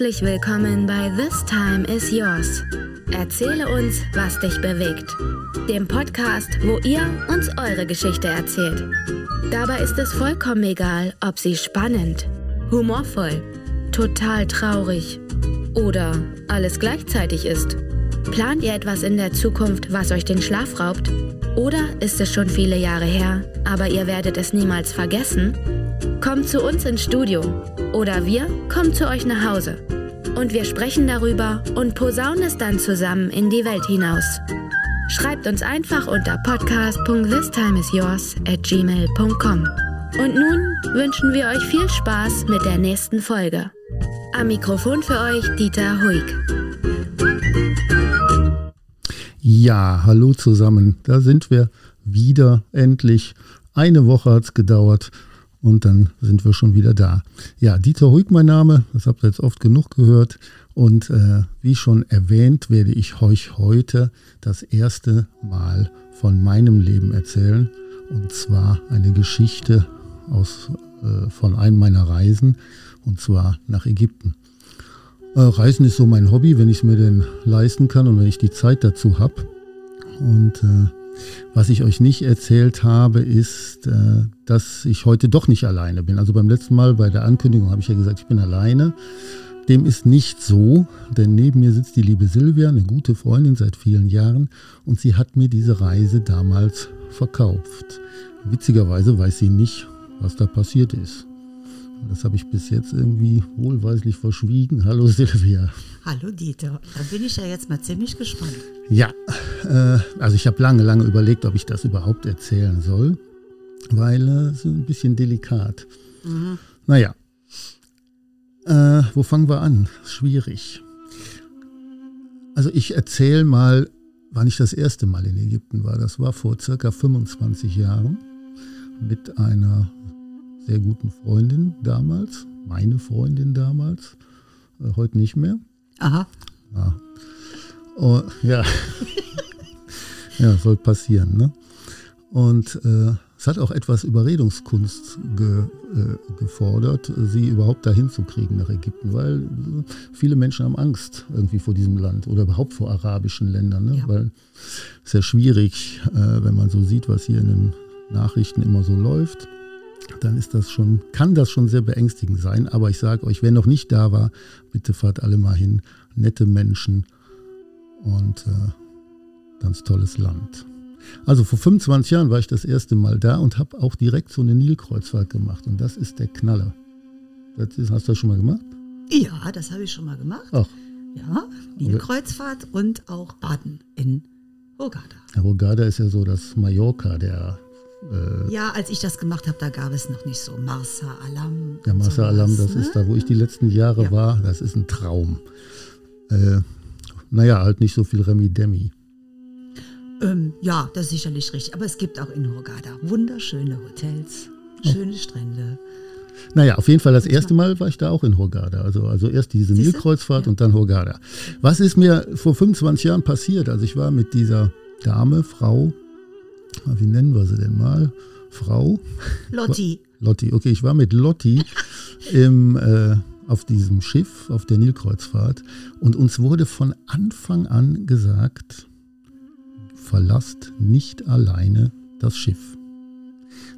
Herzlich willkommen bei This Time is Yours. Erzähle uns, was dich bewegt. Dem Podcast, wo ihr uns eure Geschichte erzählt. Dabei ist es vollkommen egal, ob sie spannend, humorvoll, total traurig oder alles gleichzeitig ist. Plant ihr etwas in der Zukunft, was euch den Schlaf raubt? Oder ist es schon viele Jahre her, aber ihr werdet es niemals vergessen? Kommt zu uns ins Studio oder wir kommen zu euch nach Hause. Und wir sprechen darüber und posaunen es dann zusammen in die Welt hinaus. Schreibt uns einfach unter podcast.thistimeisyours at gmail.com. Und nun wünschen wir euch viel Spaß mit der nächsten Folge. Am Mikrofon für euch Dieter Huig. Ja, hallo zusammen. Da sind wir wieder endlich. Eine Woche hat es gedauert und dann sind wir schon wieder da. Ja, Dieter Huig mein Name, das habt ihr jetzt oft genug gehört. Und äh, wie schon erwähnt, werde ich euch heute das erste Mal von meinem Leben erzählen. Und zwar eine Geschichte aus, äh, von einem meiner Reisen, und zwar nach Ägypten. Äh, Reisen ist so mein Hobby, wenn ich es mir denn leisten kann und wenn ich die Zeit dazu habe. Und äh, was ich euch nicht erzählt habe, ist, äh, dass ich heute doch nicht alleine bin. Also beim letzten Mal bei der Ankündigung habe ich ja gesagt, ich bin alleine. Dem ist nicht so, denn neben mir sitzt die liebe Silvia, eine gute Freundin seit vielen Jahren, und sie hat mir diese Reise damals verkauft. Witzigerweise weiß sie nicht, was da passiert ist. Das habe ich bis jetzt irgendwie wohlweislich verschwiegen. Hallo Silvia. Hallo Dieter, da bin ich ja jetzt mal ziemlich gespannt. Ja, äh, also ich habe lange, lange überlegt, ob ich das überhaupt erzählen soll, weil es äh, ist ein bisschen delikat. Mhm. Naja, äh, wo fangen wir an? Schwierig. Also ich erzähle mal, wann ich das erste Mal in Ägypten war. Das war vor circa 25 Jahren mit einer sehr guten Freundin damals, meine Freundin damals, äh, heute nicht mehr. Aha. Ja. Oh, ja. ja, soll passieren, ne? Und äh, es hat auch etwas Überredungskunst ge, äh, gefordert, sie überhaupt dahin zu kriegen nach Ägypten, weil viele Menschen haben Angst irgendwie vor diesem Land oder überhaupt vor arabischen Ländern, ne? Ja. weil es sehr schwierig, äh, wenn man so sieht, was hier in den Nachrichten immer so läuft dann ist das schon, kann das schon sehr beängstigend sein. Aber ich sage euch, wer noch nicht da war, bitte fahrt alle mal hin. Nette Menschen und äh, ganz tolles Land. Also vor 25 Jahren war ich das erste Mal da und habe auch direkt so eine Nilkreuzfahrt gemacht. Und das ist der Knaller. Das ist, hast du das schon mal gemacht? Ja, das habe ich schon mal gemacht. Ach. Ja, Nilkreuzfahrt und auch Baden in Hurghada. Ja, Hurghada ist ja so das Mallorca der äh, ja, als ich das gemacht habe, da gab es noch nicht so Marsa Alam. Ja, Marsa Alam, das ne? ist da, wo ich die letzten Jahre ja. war. Das ist ein Traum. Äh, naja, halt nicht so viel Remi Demi. Ähm, ja, das ist sicherlich richtig. Aber es gibt auch in Hurghada wunderschöne Hotels, oh. schöne oh. Strände. Naja, auf jeden Fall das erste Mal war ich da auch in Hurghada. Also, also erst diese Nilkreuzfahrt ja. und dann Hurghada. Was ist mir vor 25 Jahren passiert? Also ich war mit dieser Dame, Frau, wie nennen wir sie denn mal? Frau? Lotti. Lotti, okay, ich war mit Lotti im, äh, auf diesem Schiff, auf der Nilkreuzfahrt und uns wurde von Anfang an gesagt, verlasst nicht alleine das Schiff.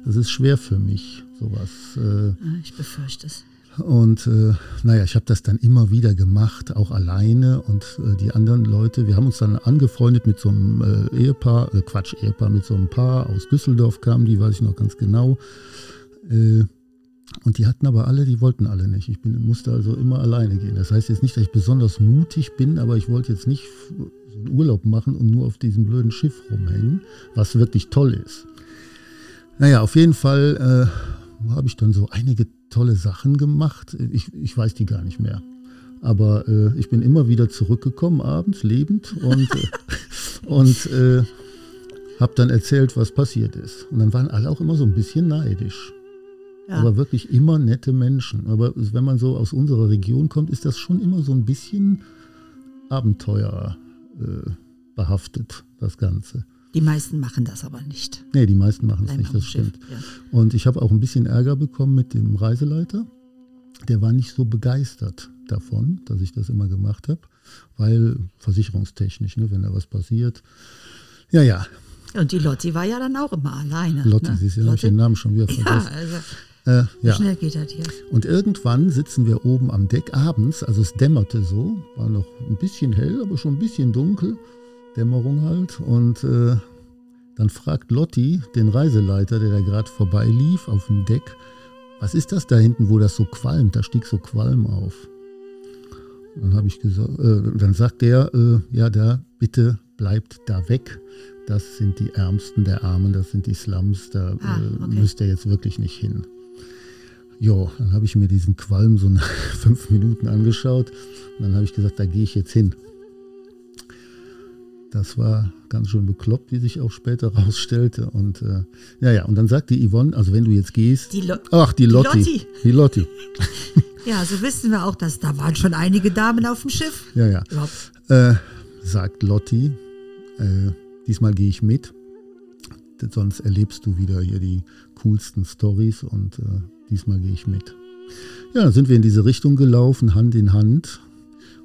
Das ist schwer für mich, sowas. Äh, ah, ich befürchte es. Und äh, naja, ich habe das dann immer wieder gemacht, auch alleine und äh, die anderen Leute. Wir haben uns dann angefreundet mit so einem äh, Ehepaar, äh, Quatsch, Ehepaar, mit so einem Paar aus Düsseldorf kamen, die weiß ich noch ganz genau. Äh, und die hatten aber alle, die wollten alle nicht. Ich bin, musste also immer alleine gehen. Das heißt jetzt nicht, dass ich besonders mutig bin, aber ich wollte jetzt nicht so einen Urlaub machen und nur auf diesem blöden Schiff rumhängen, was wirklich toll ist. Naja, auf jeden Fall äh, habe ich dann so einige tolle Sachen gemacht. Ich, ich weiß die gar nicht mehr. Aber äh, ich bin immer wieder zurückgekommen abends, lebend und, äh, und äh, habe dann erzählt, was passiert ist. Und dann waren alle auch immer so ein bisschen neidisch. Ja. Aber wirklich immer nette Menschen. Aber wenn man so aus unserer Region kommt, ist das schon immer so ein bisschen Abenteuer äh, behaftet, das Ganze. Die meisten machen das aber nicht. Nee, die meisten machen es nicht, das stimmt. Ja. Und ich habe auch ein bisschen Ärger bekommen mit dem Reiseleiter. der war nicht so begeistert davon, dass ich das immer gemacht habe, weil versicherungstechnisch, ne, wenn da was passiert. Ja, ja. Und die Lotti war ja dann auch immer alleine. Lotti, ne? habe ich den Namen schon wieder Ja, vergessen. also Äh, ja. schnell geht das hier. Und irgendwann sitzen wir oben am Deck abends, also es dämmerte so, war noch ein bisschen hell, aber schon ein bisschen dunkel, Dämmerung halt. Und äh, dann fragt Lotti den Reiseleiter, der da gerade vorbeilief auf dem Deck, was ist das da hinten, wo das so qualmt? Da stieg so Qualm auf. Und dann habe ich gesagt, äh, dann sagt der, äh, ja, da bitte bleibt da weg. Das sind die Ärmsten der Armen, das sind die Slums, da Ah, äh, okay. müsst ihr jetzt wirklich nicht hin. Jo, dann habe ich mir diesen Qualm so nach fünf Minuten angeschaut und dann habe ich gesagt, da gehe ich jetzt hin. Das war ganz schön bekloppt, wie sich auch später rausstellte. Und äh, ja, ja, und dann sagte Yvonne, also wenn du jetzt gehst. Die Lo- ach, die die Lotti. Lotti. Die Lotti. Ja, so wissen wir auch, dass da waren schon einige Damen auf dem Schiff. Ja, ja. Äh, sagt Lotti, äh, diesmal gehe ich mit. Sonst erlebst du wieder hier die coolsten Stories und äh, diesmal gehe ich mit. Ja, dann sind wir in diese Richtung gelaufen, Hand in Hand.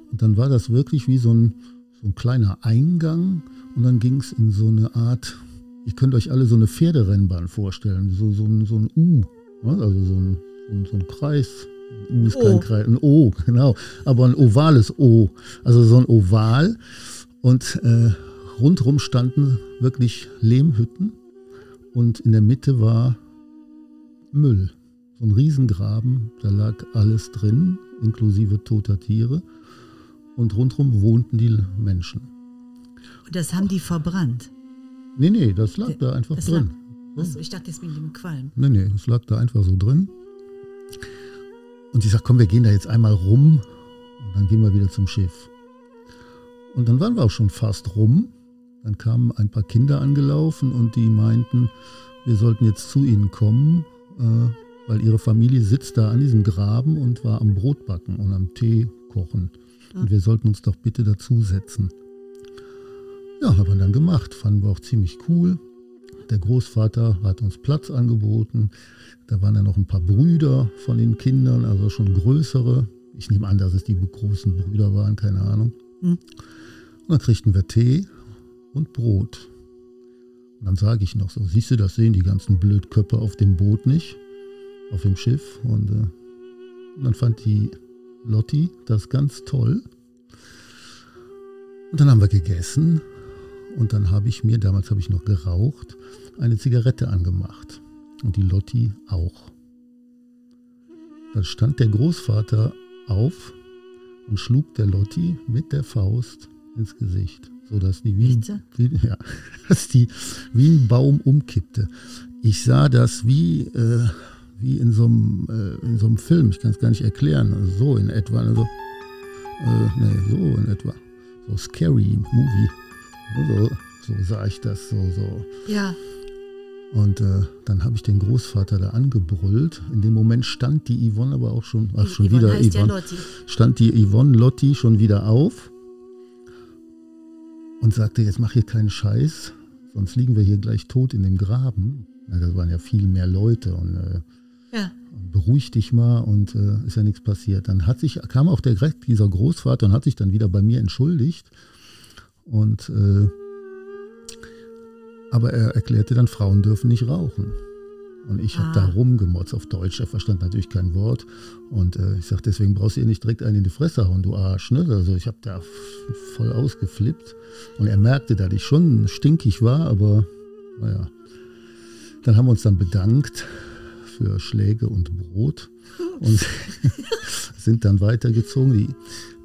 Und dann war das wirklich wie so ein, so ein kleiner Eingang. Und dann ging es in so eine Art, ihr könnt euch alle so eine Pferderennbahn vorstellen, so, so, ein, so ein U, ja, also so ein, so ein, so ein Kreis. Ein U ist kein O. Kreis, ein O, genau. Aber ein ovales O. Also so ein Oval. Und äh, rundherum standen wirklich Lehmhütten. Und in der Mitte war Müll. So ein Riesengraben, da lag alles drin, inklusive toter Tiere. Und rundherum wohnten die Menschen. Und das haben die verbrannt. Nee, nee, das lag da einfach Das drin. lag- Achso, ich dachte jetzt mit dem Qualm. Nee, nee, das lag da einfach so drin. Und ich sag, komm, wir gehen da jetzt einmal rum und dann gehen wir wieder zum Schiff. Und dann waren wir auch schon fast rum. Dann kamen ein paar Kinder angelaufen und die meinten, wir sollten jetzt zu ihnen kommen, äh, weil ihre Familie sitzt da an diesem Graben und war am Brotbacken und am Tee kochen. Und wir sollten uns doch bitte dazusetzen. Ja, haben wir dann gemacht. Fanden wir auch ziemlich cool. Der Großvater hat uns Platz angeboten. Da waren dann noch ein paar Brüder von den Kindern, also schon größere. Ich nehme an, dass es die großen Brüder waren, keine Ahnung. Hm. Und dann kriegten wir Tee und Brot. Und dann sage ich noch so, siehst du, das sehen die ganzen Blödköpfe auf dem Boot nicht, auf dem Schiff. Und, äh, und dann fand die Lotti das ganz toll. Und dann haben wir gegessen und dann habe ich mir, damals habe ich noch geraucht, eine Zigarette angemacht. Und die Lotti auch. Dann stand der Großvater auf und schlug der Lotti mit der Faust ins Gesicht, sodass die wie, wie, ja, dass die wie ein Baum umkippte. Ich sah das wie, äh, wie in so einem äh, in so einem Film, ich kann es gar nicht erklären, also so in etwa, also, äh, nee, so in etwa, so scary Movie, so, so sah ich das, so, so. Ja, Und äh, dann habe ich den Großvater da angebrüllt. In dem Moment stand die Yvonne aber auch schon, ach schon Yvonne wieder ja Yvonne, Lotti. stand die Yvonne Lotti schon wieder auf und sagte, jetzt mach hier keinen Scheiß, sonst liegen wir hier gleich tot in dem Graben. Na, das waren ja viel mehr Leute und äh, Ja. beruhig dich mal und äh, ist ja nichts passiert. Dann hat sich, kam auch der, dieser Großvater und hat sich dann wieder bei mir entschuldigt. Und äh, aber er erklärte dann, Frauen dürfen nicht rauchen. Und ich habe Ah. da rumgemotzt auf Deutsch. Er verstand natürlich kein Wort. Und äh, ich sage, deswegen brauchst du ihr nicht direkt einen in die Fresse hauen, du Arsch. Ne? Also ich habe da voll ausgeflippt. Und er merkte, dass ich schon stinkig war, aber naja. Dann haben wir uns dann bedankt für Schläge und Brot und sind dann weitergezogen. Die,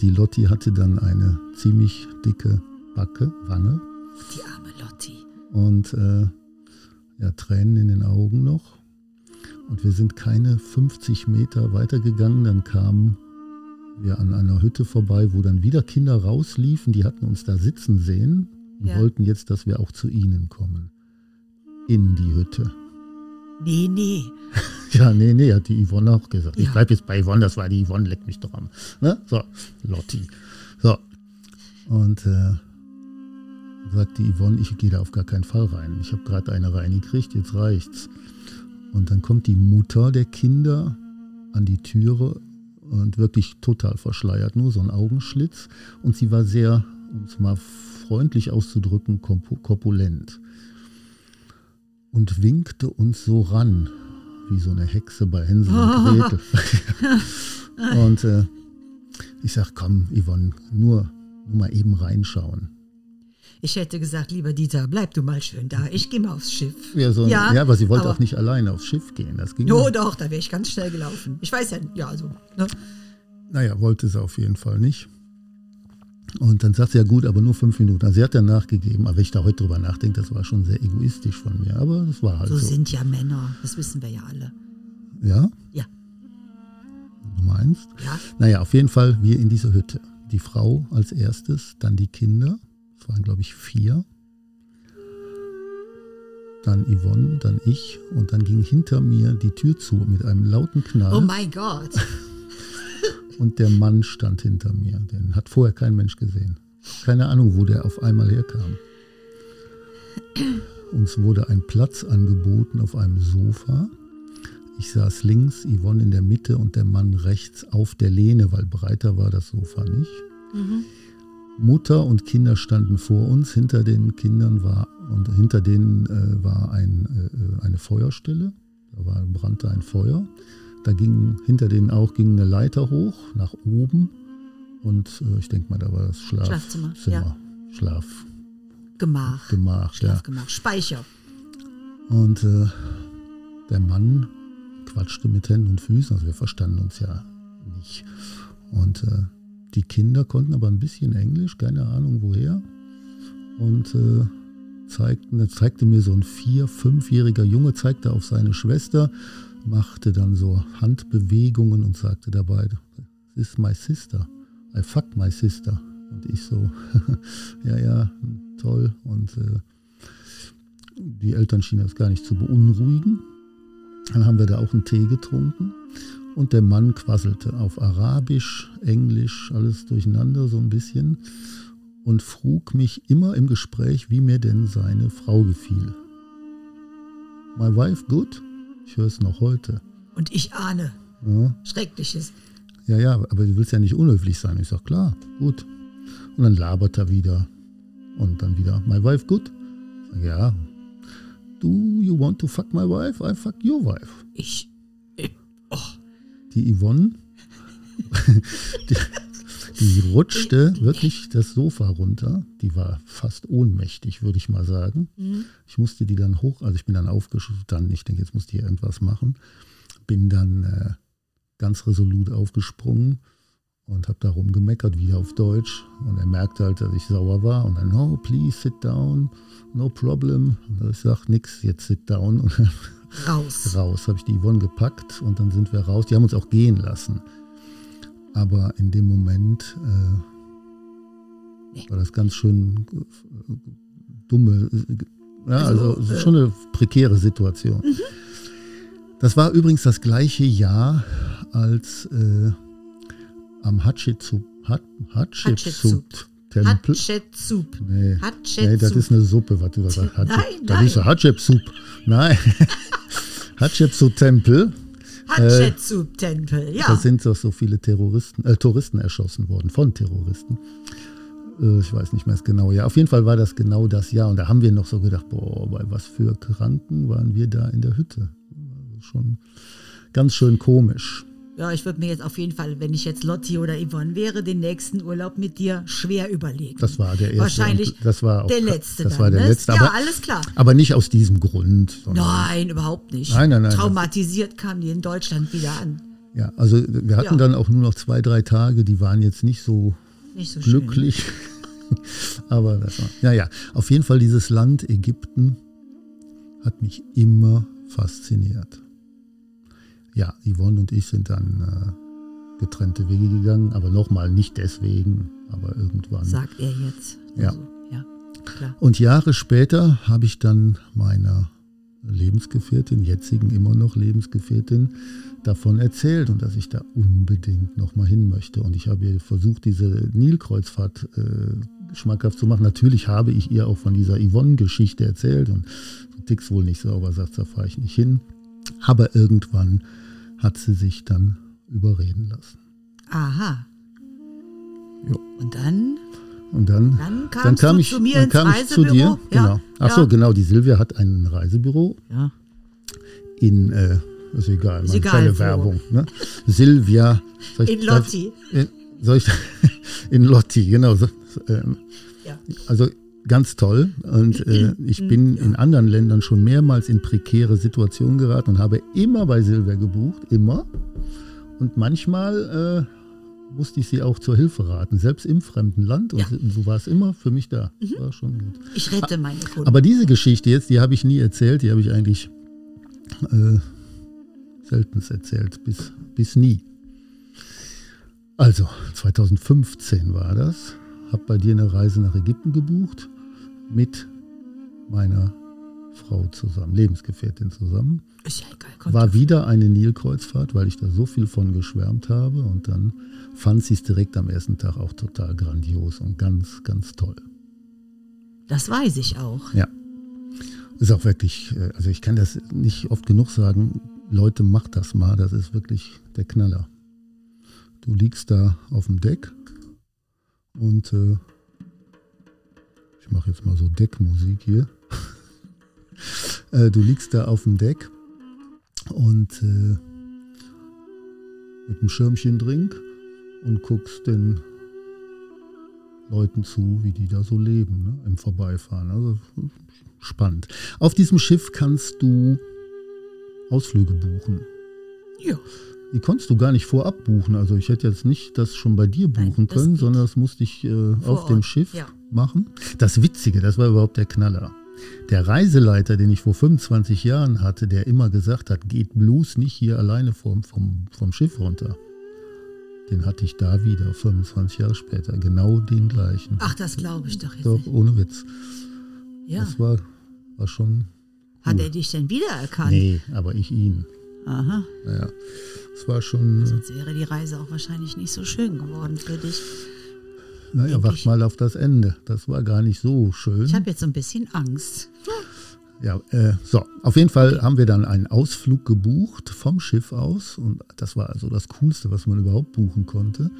die Lotti hatte dann eine ziemlich dicke Backe, Wange Die arme Lotti. und äh, ja, Tränen in den Augen noch. Und wir sind keine 50 Meter weitergegangen. Dann kamen wir an einer Hütte vorbei, wo dann wieder Kinder rausliefen. Die hatten uns da sitzen sehen und Ja. wollten jetzt, dass wir auch zu ihnen kommen. In die Hütte. Nee, nee. Ja, nee, nee, hat die Yvonne auch gesagt. Ich Ja. bleib jetzt bei Yvonne, das war die Yvonne, leck mich doch am. Ne? So, Lotti. So. Und äh, sagt die Yvonne, ich gehe da auf gar keinen Fall rein. Ich habe gerade eine reingekriegt, jetzt reicht's. Und dann kommt die Mutter der Kinder an die Türe und wirklich total verschleiert, nur so ein Augenschlitz. Und sie war sehr, um es mal freundlich auszudrücken, korpulent. Und winkte uns so ran, wie so eine Hexe bei Hänsel und Gretel. und äh, ich sag, komm, Yvonne, nur, nur mal eben reinschauen. Ich hätte gesagt, lieber Dieter, bleib du mal schön da. Ich gehe mal aufs Schiff. Ja, so, ja, ja, aber sie wollte aber, auch nicht alleine aufs Schiff gehen. Das ging jo, doch, da wäre ich ganz schnell gelaufen. Ich weiß ja, ja, also. Ne? Naja, wollte sie auf jeden Fall nicht. Und dann sagt sie, ja gut, aber nur fünf Minuten. Also sie hat dann nachgegeben, aber wenn ich da heute drüber nachdenke, das war schon sehr egoistisch von mir. Aber das war halt so. So sind ja Männer, das wissen wir ja alle. Ja? Ja. Du meinst? Ja. Naja, auf jeden Fall wir in dieser Hütte. Die Frau als erstes, dann die Kinder es waren, glaube ich, vier. Dann Yvonne, dann ich und dann ging hinter mir die Tür zu mit einem lauten Knall. Oh mein Gott. und der Mann stand hinter mir. Den hat vorher kein Mensch gesehen. Keine Ahnung, wo der auf einmal herkam. Uns wurde ein Platz angeboten auf einem Sofa. Ich saß links, Yvonne in der Mitte und der Mann rechts auf der Lehne, weil breiter war das Sofa nicht. Mhm. Mutter und Kinder standen vor uns. Hinter den Kindern war und hinter denen äh, war ein, äh, eine Feuerstelle. Da war, brannte ein Feuer. Da ging hinter denen auch ging eine Leiter hoch nach oben. Und äh, ich denke mal, da war das Schlaf Schlafzimmer. Zimmer, ja. Schlaf. Gemach. Gemach, Schlafgemach. Ja. Speicher. Und äh, der Mann quatschte mit Händen und Füßen. Also wir verstanden uns ja nicht. Und äh, die Kinder konnten aber ein bisschen Englisch, keine Ahnung woher. Und äh, zeigten, zeigte mir so ein vier-, fünfjähriger Junge, zeigte auf seine Schwester, machte dann so Handbewegungen und sagte dabei, this is my sister. I fuck my sister. Und ich so, ja, ja, toll. Und äh, die Eltern schienen das gar nicht zu beunruhigen. Dann haben wir da auch einen Tee getrunken. Und der Mann quasselte auf Arabisch, Englisch, alles durcheinander so ein bisschen und frug mich immer im Gespräch, wie mir denn seine Frau gefiel. My wife good? Ich höre es noch heute. Und ich ahne. Ja. Schreckliches. Ja, ja, aber du willst ja nicht unhöflich sein. Ich sag, klar, gut. Und dann labert er wieder. Und dann wieder, my wife good? Ich sag, ja. Do you want to fuck my wife? I fuck your wife. Ich, ich oh die Yvonne, die, die, rutschte wirklich das Sofa runter. Die war fast ohnmächtig, würde ich mal sagen. Mhm. Ich musste die dann hoch, also ich bin dann aufgestanden, ich denke, jetzt muss die irgendwas machen. Bin dann äh, ganz resolut aufgesprungen und habe darum gemeckert, wieder auf Deutsch. Und er merkte halt, dass ich sauer war. Und dann, no, please sit down, no problem. Und ich sage, nix, jetzt sit down. Und raus. Raus, habe ich die Yvonne gepackt und dann sind wir raus. Die haben uns auch gehen lassen. Aber in dem Moment äh, war das ganz schön äh, dumme, äh, ja, also, also schon eine prekäre Situation. Mhm. Das war übrigens das gleiche Jahr, als äh, am Hatschepsut Hatschepsut Tempel. Hatschepsut. Nee. nee, das ist eine Suppe. Was, was, Hatschep, nein, das nein. ist Hatschepsut. Nein. Hatschepsut-Tempel. Hatschepsut-Tempel, ja. Da sind doch so viele Terroristen, äh, Touristen erschossen worden, von Terroristen. Äh, ich weiß nicht mehr das genaue Jahr. Auf jeden Fall war das genau das Jahr. Und da haben wir noch so gedacht, boah, bei was für Kranken waren wir da in der Hütte. Schon ganz schön komisch. Ja, ich würde mir jetzt auf jeden Fall, wenn ich jetzt Lotti oder Yvonne wäre, den nächsten Urlaub mit dir schwer überlegen. Das war der erste. Wahrscheinlich das war auch, der letzte. Das war der ne? letzte. Ja, aber, alles klar. Aber nicht aus diesem Grund. Nein, überhaupt nicht. Nein, nein, nein. Traumatisiert kamen die in Deutschland wieder an. Ja, also wir hatten ja. dann auch nur noch zwei, drei Tage, die waren jetzt nicht so, nicht so glücklich. aber das war, naja, auf jeden Fall dieses Land Ägypten hat mich immer fasziniert. Ja, Yvonne und ich sind dann... Äh, getrennte Wege gegangen, aber nochmal nicht deswegen, aber irgendwann. Sagt er jetzt. Ja. Also, ja klar. Und Jahre später habe ich dann meiner Lebensgefährtin, jetzigen immer noch Lebensgefährtin, davon erzählt und dass ich da unbedingt nochmal hin möchte. Und ich habe ihr versucht, diese Nilkreuzfahrt äh, schmackhaft zu machen. Natürlich habe ich ihr auch von dieser Yvonne-Geschichte erzählt und du tickst wohl nicht sauber, sagt, da fahre ich nicht hin. Aber irgendwann hat sie sich dann überreden lassen. Aha. Jo. Und dann? Und dann, Dann kam ich, zu mir dann ins kam ich zu dir. Ja, Genau. Ach so, ja. genau. Die Silvia hat ein Reisebüro Ja. in, äh, ist egal, Ist egal. Werbung. Ne? Silvia. soll ich- In darf- Lotti. In, soll ich, in Lotti, genau. So, ähm, Ja. Also ganz toll. Und äh, ich bin in anderen Ländern schon mehrmals in prekäre Situationen geraten und habe immer bei Silvia gebucht, immer. Und manchmal äh, musste ich sie auch zur Hilfe raten, selbst im fremden Land. Und Ja. Mhm. du warst immer für mich da. War schon gut. Ich rette meine Kunden. Aber diese Geschichte jetzt, die habe ich nie erzählt, die habe ich eigentlich äh, seltenst erzählt, bis, bis nie. Also, 2015 war das. Habe bei dir eine Reise nach Ägypten gebucht mit meiner Frau zusammen, Lebensgefährtin zusammen. ist ja egal. Kommt War wieder eine Nilkreuzfahrt, weil ich da so viel von geschwärmt habe. Und dann fand sie es direkt am ersten Tag auch total grandios und ganz, ganz toll. Das weiß ich auch. Ja. Ist auch wirklich, äh, also ich kann das nicht oft genug sagen, Leute, macht das mal, das ist wirklich der Knaller. Du liegst da auf dem Deck und äh, ich mache jetzt mal so Deckmusik hier. äh, du liegst da auf dem Deck und äh, mit einem Schirmchen drink und guckst den Leuten zu, wie die da so leben, ne, im Vorbeifahren. Also spannend. Auf diesem Schiff kannst du Ausflüge buchen. Ja. Die konntest du gar nicht vorab buchen. Also ich hätte jetzt nicht das schon bei dir Nein, buchen das können, sondern das musste ich äh, auf dem Schiff ja. machen. Das Witzige, das war überhaupt der Knaller. Der Reiseleiter, den ich vor 25 Jahren hatte, der immer gesagt hat, geht bloß nicht hier alleine vom, vom, vom Schiff runter. Den hatte ich da wieder, 25 Jahre später. Genau den gleichen. Ach, das glaube ich doch jetzt Doch, nicht. ohne Witz. Ja. Das war, war schon. Hat er dich denn wiedererkannt? Nee, aber ich ihn. Aha. Naja, es war schon. Sonst wäre die Reise auch wahrscheinlich nicht so schön geworden für dich. Naja, wach mal auf das Ende. Das war gar nicht so schön. Ich habe jetzt so ein bisschen Angst. Ja, äh, so, auf jeden Fall haben wir dann einen Ausflug gebucht vom Schiff aus und das war also das Coolste, was man überhaupt buchen konnte.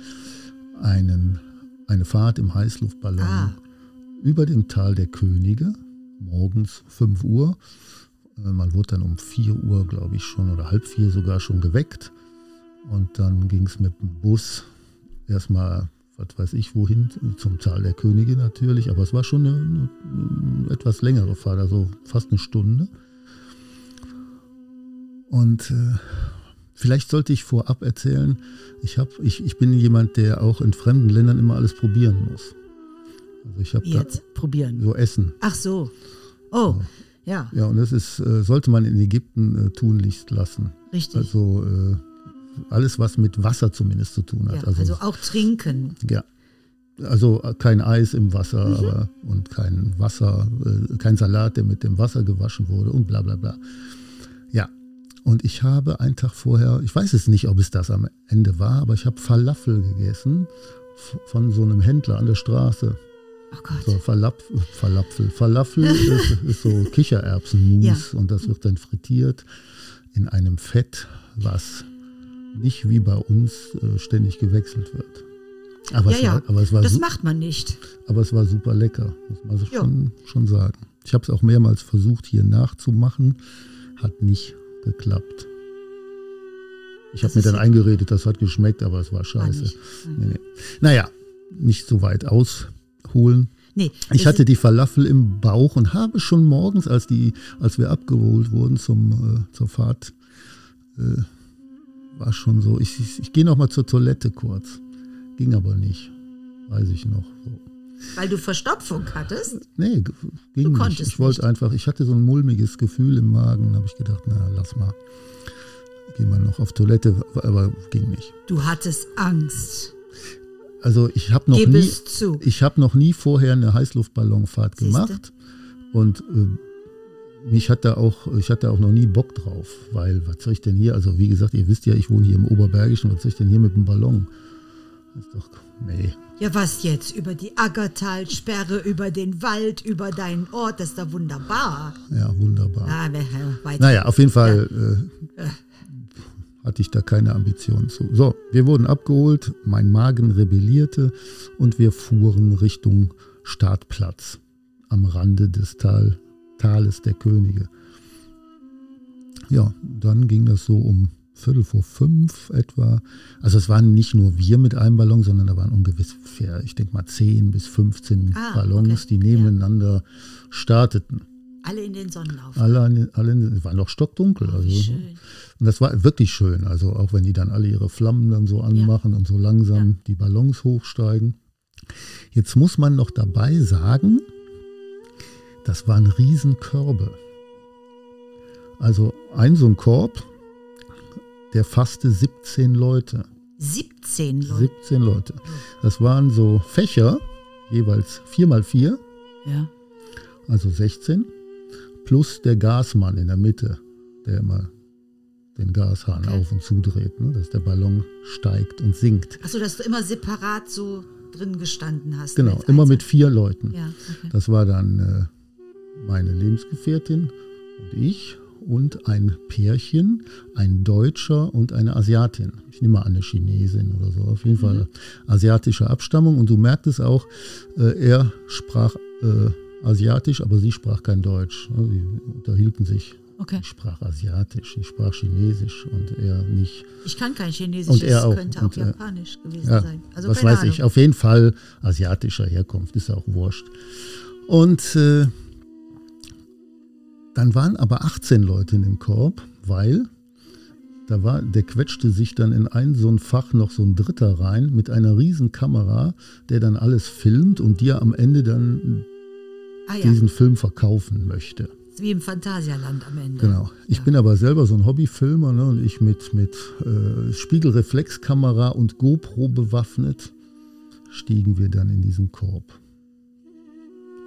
Einen, eine Fahrt im Heißluftballon Ah. über dem Tal der Könige, morgens 5 Uhr. Man wurde dann um 4 Uhr, glaube ich, schon oder halb vier sogar schon geweckt. Und dann ging es mit dem Bus erstmal, was weiß ich, wohin, zum Tal der Könige natürlich. Aber es war schon eine, eine, eine etwas längere Fahrt, also fast eine Stunde. Und äh, vielleicht sollte ich vorab erzählen, ich, hab, ich, ich bin jemand, der auch in fremden Ländern immer alles probieren muss. Also ich habe da Jetzt probieren. so Essen. Ach so. Oh, ja, Ja, und das ist, äh, sollte man in Ägypten äh, tunlichst lassen. richtig. Also äh, alles, was mit Wasser zumindest zu tun hat. ja, also, auch trinken. ja. Also kein Eis im Wasser Mhm. aber, und kein Wasser, kein Salat, der mit dem Wasser gewaschen wurde und bla bla bla. Ja, und ich habe einen Tag vorher, ich weiß es nicht, ob es das am Ende war, aber ich habe Falafel gegessen von so einem Händler an der Straße. Oh Gott. So, Falaf, Falafel. Falafel ist, ist so Kichererbsenmus und das wird dann frittiert in einem Fett, was nicht wie bei uns äh, ständig gewechselt wird. Aber, ja, es, ja, war, aber, es war das macht man nicht. aber es war super lecker, muss man so Ja. schon, schon sagen. Ich habe es auch mehrmals versucht, hier nachzumachen, hat nicht geklappt. Ich habe mir dann ja- eingeredet, das hat geschmeckt, aber es war scheiße. nicht. Nee, nee. Naja, nicht so weit ausholen. Nee, Ich hatte die Falafel im Bauch und habe schon morgens, als, die, als wir abgeholt wurden zum, äh, zur Fahrt, äh, war schon so, ich, ich, ich gehe noch mal zur Toilette kurz. Ging aber nicht, weiß ich noch. So. weil du Verstopfung hattest. Nee, ging nicht. konntest Ich wollte nicht. einfach, ich hatte so ein mulmiges Gefühl im Magen und habe ich gedacht, na, lass mal. Geh mal noch auf Toilette, aber ging nicht. Du hattest Angst. Also ich habe noch nie, ich habe noch nie vorher eine Heißluftballonfahrt Siehste? gemacht und äh, mich hat da auch, ich hatte auch noch nie Bock drauf, weil was soll ich denn hier? Also wie gesagt, ihr wisst ja, ich wohne hier im Oberbergischen, was soll ich denn hier mit dem Ballon? Das ist doch, nee. Ja, was jetzt? Über die Aggertalsperre, über den Wald, über deinen Ort, das ist doch wunderbar. Ja, wunderbar. Ah. Naja, auf jeden Fall äh, hatte ich da keine Ambitionen zu. So, wir wurden abgeholt, mein Magen rebellierte und wir fuhren Richtung Startplatz am Rande des Tal, Tales der Könige. Ja, dann ging das so um Viertel vor fünf etwa. Also es waren nicht nur wir mit einem Ballon, sondern da waren ungefähr, ich denke mal, 10 bis 15 Ah, Ballons, okay. die nebeneinander starteten. Alle in den Sonnenauf. Alle, alle es war noch stockdunkel. Also, Wie schön. und das war wirklich schön. Also auch wenn die dann alle ihre Flammen dann so anmachen und so langsam Ja. die Ballons hochsteigen. Jetzt muss man noch dabei sagen, das waren Riesenkörbe. Also ein so ein Korb, der fasste 17 Leute. 17 Leute. 17 Leute. Das waren so Fächer, jeweils 4 mal 4, Ja. also 16, plus der Gasmann in der Mitte, der immer den Gashahn Okay. auf und zudreht, ne, dass der Ballon steigt und sinkt. Achso, dass du immer separat so drin gestanden hast. Genau, immer Einzel- mit vier Leuten. Ja, okay. Das war dann äh, meine Lebensgefährtin und ich und ein Pärchen, ein Deutscher und eine Asiatin. Ich nehme mal an, eine Chinesin oder so. Auf jeden Fall asiatische Abstammung. Und du merktest auch, äh, er sprach äh, asiatisch, aber sie sprach kein Deutsch. Sie unterhielten sich. Okay. Ich sprach asiatisch, ich sprach chinesisch und er nicht. Ich kann kein Chinesisch, Und er auch. könnte auch Und, Japanisch gewesen Ja, sein. Also was weiß Ahnung. ich, auf jeden Fall asiatischer Herkunft, ist ja auch wurscht. Und äh, dann waren aber 18 Leute in dem Korb, weil da war, der quetschte sich dann in ein so ein Fach noch so ein Dritter rein mit einer riesen Kamera, der dann alles filmt und dir am Ende dann ah ja, diesen Film verkaufen möchte. wie im Phantasialand am Ende. Genau. Ich Ja. bin aber selber so ein Hobbyfilmer ne, und ich mit, mit äh, Spiegelreflexkamera und GoPro bewaffnet stiegen wir dann in diesen Korb.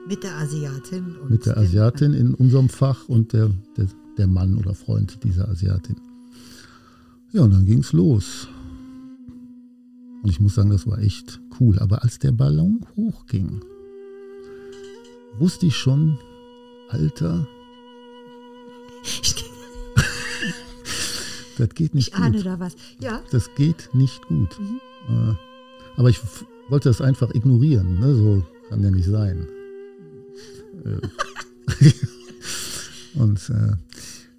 Mit der Asiatin. Und Mit der Asiatin in unserem Fach und der, der, der Mann oder Freund dieser Asiatin. Ja, und dann ging's los. Und ich muss sagen, das war echt cool. Aber als der Ballon hochging, wusste ich schon, Alter, Ich, das geht nicht ich ahne gut. da was. Ja, Das geht nicht gut. Äh, aber ich wollte das einfach ignorieren. Ne? So kann ja nicht sein. Äh, und äh,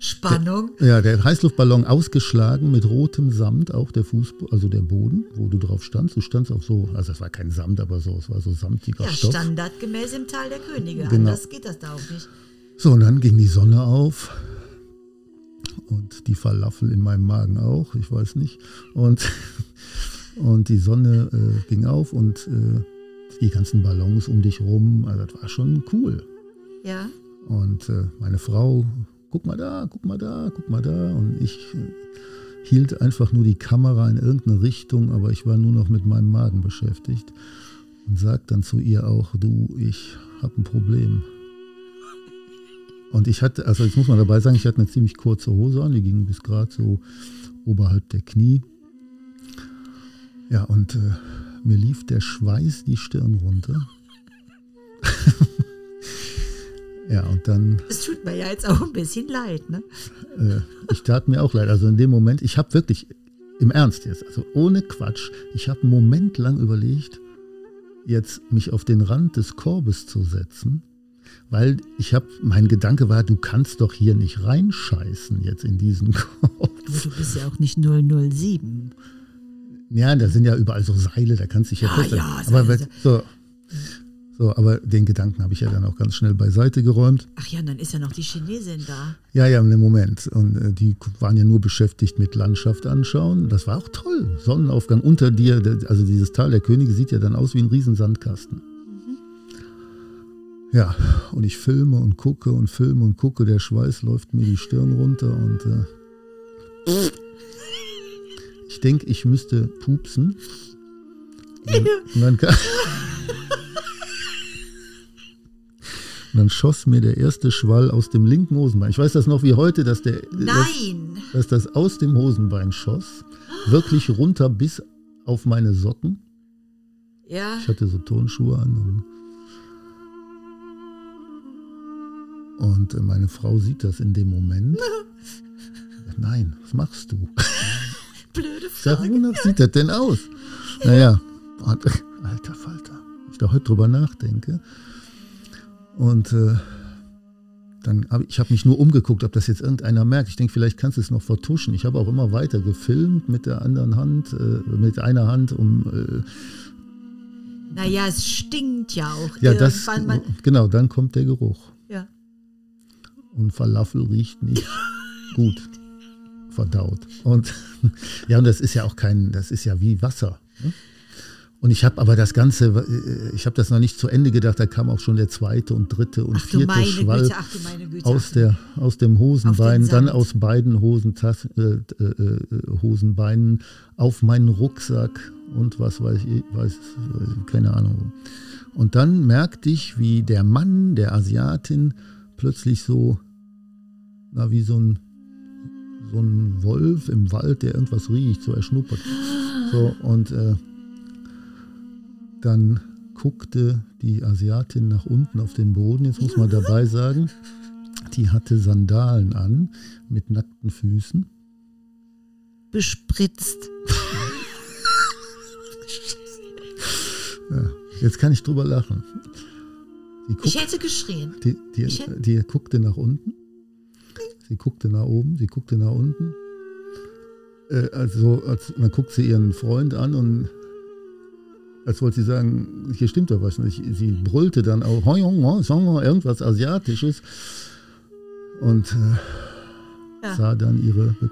Spannung. Ja, der Heißluftballon ausgeschlagen mit rotem Samt, auch der Fuß, also der Boden, wo du drauf standst. Du standst auf so, also es war kein Samt, aber so, es war so samtiger Ja, Stoff. standardgemäß im Tal der Könige. Genau. Anders geht das da auch nicht. So, und dann ging die Sonne auf und die Falafel in meinem Magen auch, ich weiß nicht. Und, und die Sonne äh, ging auf und äh, die ganzen Ballons um dich rum, also das war schon cool. Ja, Und äh, meine Frau, guck mal da, guck mal da, guck mal da. Und ich äh, hielt einfach nur die Kamera in irgendeine Richtung, aber ich war nur noch mit meinem Magen beschäftigt. Und sagt dann zu ihr auch, du, ich habe ein Problem. Und ich hatte, also jetzt muss man dabei sagen, ich hatte eine ziemlich kurze Hose an, die ging bis gerade so oberhalb der Knie. Ja, und äh, mir lief der Schweiß die Stirn runter. Ja, und dann es tut mir ja jetzt auch ein bisschen leid, ne? äh, ich tat mir auch leid. Also in dem Moment, ich habe wirklich, im Ernst jetzt, also ohne Quatsch, ich habe einen Moment lang überlegt, jetzt mich auf den Rand des Korbes zu setzen, weil ich habe, mein Gedanke war, du kannst doch hier nicht reinscheißen jetzt in diesen Korb. Aber du bist ja auch nicht 007. Ja, da sind ja überall so Seile, da kannst du dich ja, Ja, ja, aber so, so, aber den Gedanken habe ich ja dann auch ganz schnell beiseite geräumt. Ach ja, und dann ist ja noch die Chinesin da. Ja, ja, im Moment. Und äh, die waren ja nur beschäftigt mit Landschaft anschauen. Das war auch toll. Sonnenaufgang unter dir. Also dieses Tal der Könige sieht ja dann aus wie ein riesen Sandkasten. Ja, und ich filme und gucke und filme und gucke. Der Schweiß läuft mir die Stirn runter und äh, ich denke, ich müsste pupsen. Und, und dann kam, Und dann schoss mir der erste Schwall aus dem linken Hosenbein. Ich weiß das noch wie heute, dass, der, dass, Nein! dass das aus dem Hosenbein schoss. Wirklich runter bis auf meine Socken. Ja, Ich hatte so Turnschuhe an. Und, und meine Frau sieht das in dem Moment. Nein, was machst du? Ich sag, wonach sieht das denn aus? Naja, alter Falter, ich da heute drüber nachdenke. Und äh, dann hab, ich habe mich nur umgeguckt, ob das jetzt irgendeiner merkt. Ich denke, vielleicht kannst du es noch vertuschen. Ich habe auch immer weiter gefilmt mit der anderen Hand, äh, mit einer Hand, um. Äh, naja, es stinkt ja auch. Ja, das, genau, dann kommt der Geruch. Ja. Und Falafel riecht nicht gut verdaut. Und ja, und das ist ja auch kein, das ist ja wie Wasser. Ne? Und ich habe aber das Ganze, äh, ich habe das noch nicht zu Ende gedacht, da kam auch schon der zweite und dritte und ach, vierte Schwall Güte, ach, aus, der, aus dem Hosenbein, dann aus beiden Hosentas äh, äh, äh, Hosenbeinen auf meinen Rucksack und was weiß ich, weiß, keine Ahnung. Und dann merkte ich, wie der Mann der Asiatin plötzlich so, na, wie so ein, so ein Wolf im Wald, der irgendwas riecht, so er schnuppert. So, und äh, dann guckte die Asiatin nach unten auf den Boden. Jetzt muss man dabei sagen, die hatte Sandalen an mit nackten Füßen. Bespritzt. ja, jetzt kann ich drüber lachen. Guck, ich hätte geschrien. Die, die, hätte... die guckte nach unten. Sie guckte nach oben, sie guckte nach unten. Äh, also, als, dann guckt sie ihren Freund an und als wollte sie sagen, hier stimmt doch was nicht. Sie brüllte dann auch irgendwas Asiatisches und äh, ja. sah dann ihre be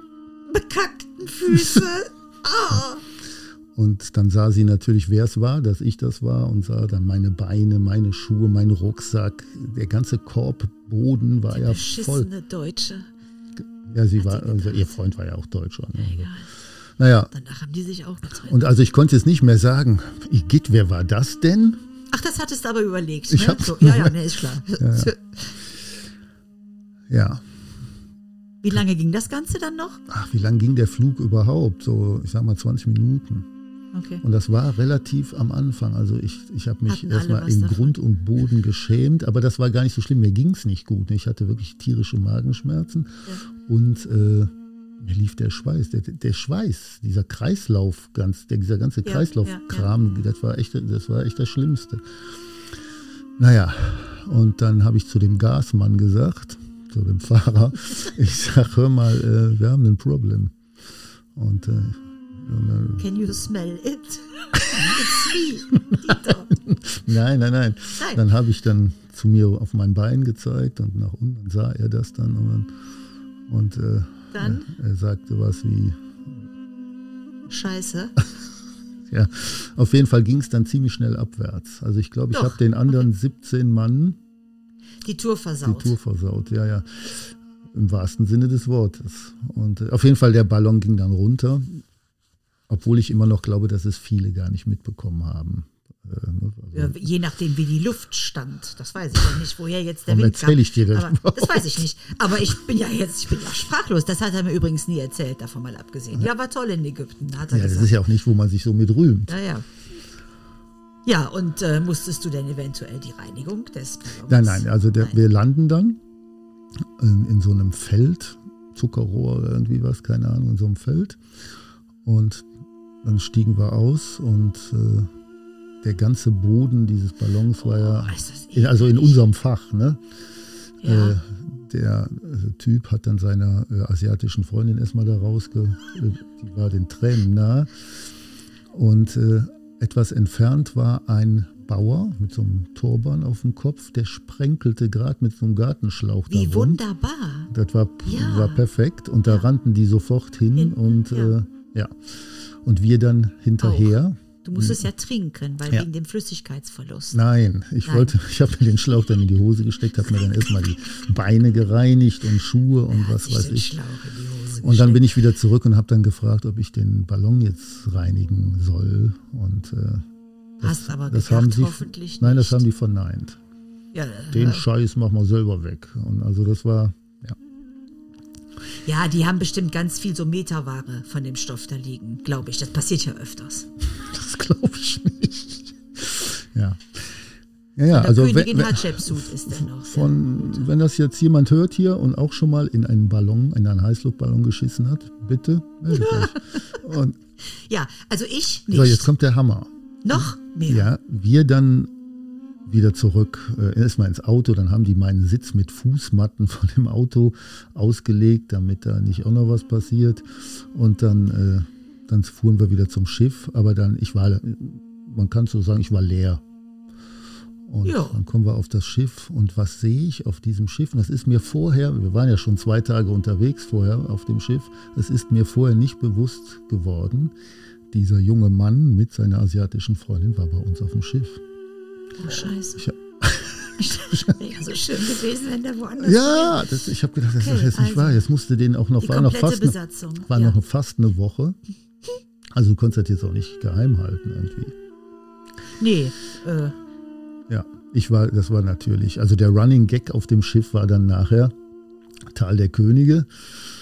bekackten Füße. oh. Und dann sah sie natürlich, wer es war, dass ich das war und sah dann meine Beine, meine Schuhe, meinen Rucksack, der ganze Korbboden war Die ja voll. Deutsche. Ja, sie Hat war, also ihr Freund war ja auch Deutscher. Ne? Egal. Naja. Danach haben die sich auch getrennt. Und also ich konnte es nicht mehr sagen, Igitt, wer war das denn? Ach, das hattest du aber überlegt. Ich ne? so, ja, ja, ne, ist klar. Ja, ja. ja. Wie lange ging das Ganze dann noch? Ach, wie lange ging der Flug überhaupt? So, ich sag mal 20 Minuten. Okay. Und das war relativ am Anfang. Also ich, ich habe mich erstmal in davon. Grund und Boden geschämt, aber das war gar nicht so schlimm. Mir ging es nicht gut. Ich hatte wirklich tierische Magenschmerzen ja. und äh, mir lief der Schweiß, der, der Schweiß, dieser Kreislauf, ganz, der, dieser ganze Kreislaufkram, ja, ja, das war echt, das war echt das Schlimmste. Naja, und dann habe ich zu dem Gasmann gesagt, zu dem Fahrer, ich sage, hör mal, äh, wir haben ein Problem. Und, äh, Can you smell it? It's me. nein, nein, nein, nein. Dann habe ich dann zu mir auf mein Bein gezeigt und nach unten sah er das dann und, und äh, dann? Er, sagte was wie. Scheiße. ja, auf jeden Fall ging es dann ziemlich schnell abwärts. Also ich glaube, ich habe den anderen okay. 17 Mann. Die Tour versaut. Die Tour versaut, ja, ja. Im wahrsten Sinne des Wortes. Und äh, auf jeden Fall, der Ballon ging dann runter. Obwohl ich immer noch glaube, dass es viele gar nicht mitbekommen haben. Äh, ne, also je nachdem, wie die Luft stand. Das weiß ich ja nicht, woher jetzt der Warum Wind erzähle ich dir das? Aber, das weiß ich nicht. Aber ich bin ja jetzt, ich bin ja sprachlos. Das hat er mir übrigens nie erzählt, davon mal abgesehen. Ja, war toll in Ägypten, hat er ja, gesagt. Das ist ja auch nicht, wo man sich so mit rühmt. Ja, ja. Ja, und äh, musstest du denn eventuell die Reinigung des Ballons? Nein, nein, also der, nein. wir landen dann in, in, so einem Feld, Zuckerrohr oder irgendwie was, keine Ahnung, in so einem Feld. Und dann stiegen wir aus und äh, der ganze Boden dieses Ballons war ja, oh, in, also in unserem Fach, ne? Ja. Äh, der äh, Typ hat dann seiner äh, asiatischen Freundin erstmal da rausge... Äh, die war den Tränen nah. Und äh, etwas entfernt war ein Bauer mit so einem Turban auf dem Kopf, der sprenkelte gerade mit so einem Gartenschlauch Wie darum. wunderbar. Das war, ja. war perfekt und da ja. rannten die sofort hin, hin. und ja. Äh, ja. Und wir dann hinterher. Auch. Du musstest hm. ja trinken, weil ja. wegen dem Flüssigkeitsverlust. Nein, ich Nein. wollte, ich habe mir den Schlauch dann in die Hose gesteckt, habe mir dann erstmal die Beine gereinigt und Schuhe und ja, was weiß ich. Und dann bin ich wieder zurück und habe dann gefragt, ob ich den Ballon jetzt reinigen soll. Und äh, das, Hast aber das gedacht, haben sie, hoffentlich Nein, nicht. das haben die verneint. Ja, den Scheiß machen wir selber weg. Und also das war ja, die haben bestimmt ganz viel so Meterware von dem Stoff da liegen, glaube ich. Das passiert ja öfters. Das glaube ich nicht. Ja. Ja, ja, also Königin wenn, Hatschepsut ist der noch. Von, wenn das jetzt jemand hört hier und auch schon mal in einen Ballon, in einen Heißluftballon geschissen hat, bitte meldet euch. Und Ja, also ich nicht. So, jetzt kommt der Hammer. Noch mehr. Ja, wir dann wieder zurück, äh, erstmal ins Auto, dann haben die meinen Sitz mit Fußmatten von dem Auto ausgelegt, damit da nicht auch noch was passiert. Und dann, äh, dann fuhren wir wieder zum Schiff, aber dann, ich war, man kann so sagen, ich war leer. Und Ja. dann kommen wir auf das Schiff und was sehe ich auf diesem Schiff? Und das ist mir vorher, wir waren ja schon zwei Tage unterwegs vorher auf dem Schiff, es ist mir vorher nicht bewusst geworden, dieser junge Mann mit seiner asiatischen Freundin war bei uns auf dem Schiff. Oh, scheiße. Ich, Wäre so schön gewesen, wenn der woanders ja, das, ich habe gedacht, das Okay, ist jetzt nicht also wahr. Jetzt musste den auch noch, war noch fast, eine, war ja. noch fast eine Woche. Also du konntest das jetzt auch nicht geheim halten irgendwie. Nee, äh, Ja, ich war, das war natürlich, also der Running Gag auf dem Schiff war dann nachher Tal der Könige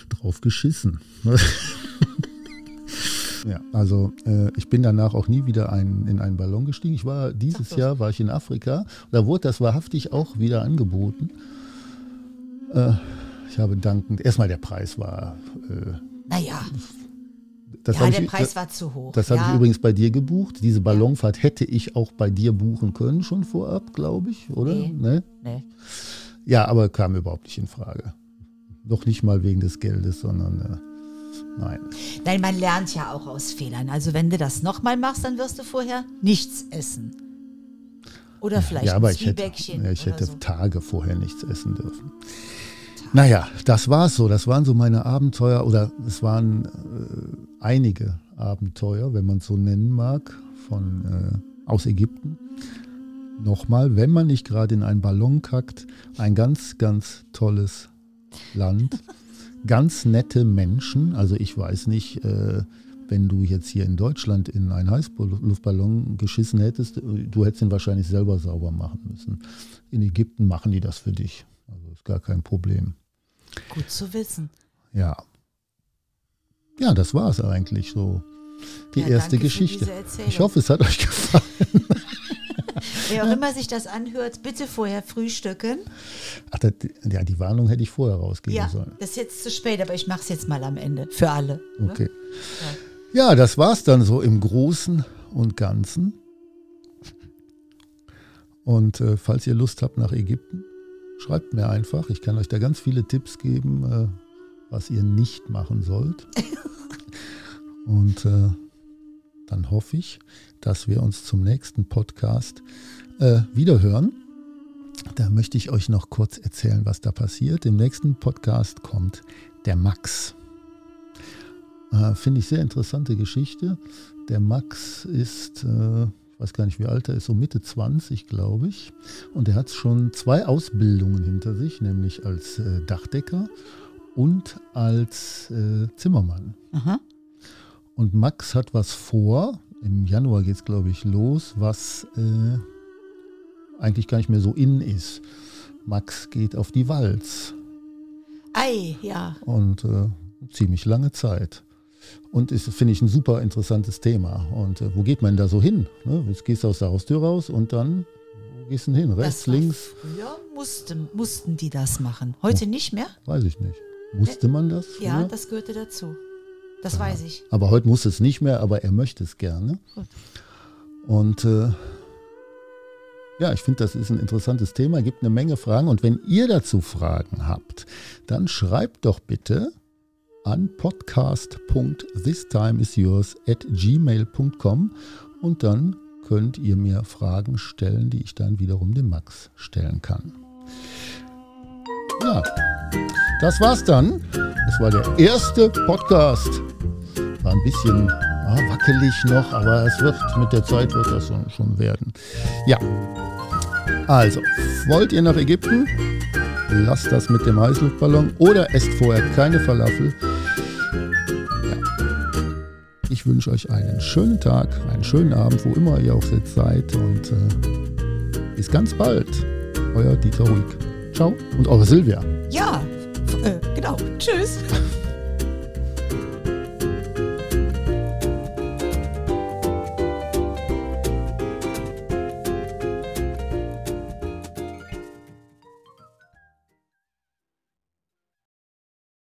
drauf geschissen. ja, also äh, ich bin danach auch nie wieder ein, in einen Ballon gestiegen. Ich war dieses Ach. Jahr war ich in Afrika. Da wurde das wahrhaftig auch wieder angeboten. Äh, ich habe dankend, erstmal der Preis war, äh, naja. das Ja, habe der ich, Preis war zu hoch. das habe ja. ich übrigens bei dir gebucht. Diese Ballonfahrt hätte ich auch bei dir buchen können, schon vorab, glaube ich, oder? Nee. Ne? Nee. Ja, aber kam überhaupt nicht in Frage. Noch nicht mal wegen des Geldes, sondern äh, nein. Nein, man lernt ja auch aus Fehlern. Also wenn du das nochmal machst, dann wirst du vorher nichts essen. Oder vielleicht ja, aber ein ich hätte, Zwiebäckchen ich hätte so. Tage vorher nichts essen dürfen. Naja, das war's so. Das waren so meine Abenteuer oder es waren äh, einige Abenteuer, wenn man es so nennen mag, von äh, aus Ägypten. Nochmal, wenn man nicht gerade in einen Ballon kackt, ein ganz, ganz tolles Land. ganz nette Menschen. Also ich weiß nicht, äh, wenn du jetzt hier in Deutschland in einen Heißluftballon geschissen hättest, du hättest ihn wahrscheinlich selber sauber machen müssen. In Ägypten machen die das für dich. Also ist gar kein Problem. Gut zu wissen. Ja. Ja, das war es eigentlich so. Die Ja, erste Geschichte. Ich hoffe, es hat euch gefallen. Wer auch immer sich das anhört, bitte vorher frühstücken. Ach, das, ja, die Warnung hätte ich vorher rausgeben Ja, sollen. das ist jetzt zu spät, aber ich mache es jetzt mal am Ende. Für alle. ne? Okay. Ja, das war's dann so im Großen und Ganzen. Und äh, falls ihr Lust habt nach Ägypten, schreibt mir einfach. Ich kann euch da ganz viele Tipps geben, äh, was ihr nicht machen sollt. und äh, dann hoffe ich, dass wir uns zum nächsten Podcast äh, wiederhören. Da möchte ich euch noch kurz erzählen, was da passiert. Im nächsten Podcast kommt der Max. Äh, Finde ich sehr interessante Geschichte. Der Max ist, äh, ich weiß gar nicht, wie alt er ist, so Mitte 20, glaube ich. Und er hat schon zwei Ausbildungen hinter sich, nämlich als äh, Dachdecker und als äh, Zimmermann. Aha. Und Max hat was vor. Im Januar geht es, glaube ich, los, was äh, eigentlich gar nicht mehr so in ist. Max geht auf die Walz Ei, ja. und äh, ziemlich lange Zeit. Und ist, finde ich, ein super interessantes Thema. Und äh, wo geht man da so hin? Ne? Jetzt gehst du aus der Haustür raus und dann, wo gehst du hin? Rechts, links? Früher mussten, mussten die das machen. Heute nicht mehr? Weiß ich nicht. Musste man das? Ja, früher? das gehörte dazu. Das weiß ich. Aber heute muss es nicht mehr, aber er möchte es gerne. Gut. Und äh, ja, ich finde, das ist ein interessantes Thema, gibt eine Menge Fragen. Und wenn ihr dazu Fragen habt, dann schreibt doch bitte an podcast.thistimeisyours at gmail.com und dann könnt ihr mir Fragen stellen, die ich dann wiederum dem Max stellen kann. Ja, das war's dann. Das war der erste Podcast. War ein bisschen ah, wackelig noch, aber es wird mit der Zeit wird das schon, schon werden. Ja. Also, wollt ihr nach Ägypten? Lasst das mit dem Heißluftballon oder esst vorher keine Falafel. Ja. Ich wünsche euch einen schönen Tag, einen schönen Abend, wo immer ihr auch seid und äh, bis ganz bald. Euer Dieter Ruhig. Ciao und eure Silvia. Ja, äh, genau. Tschüss.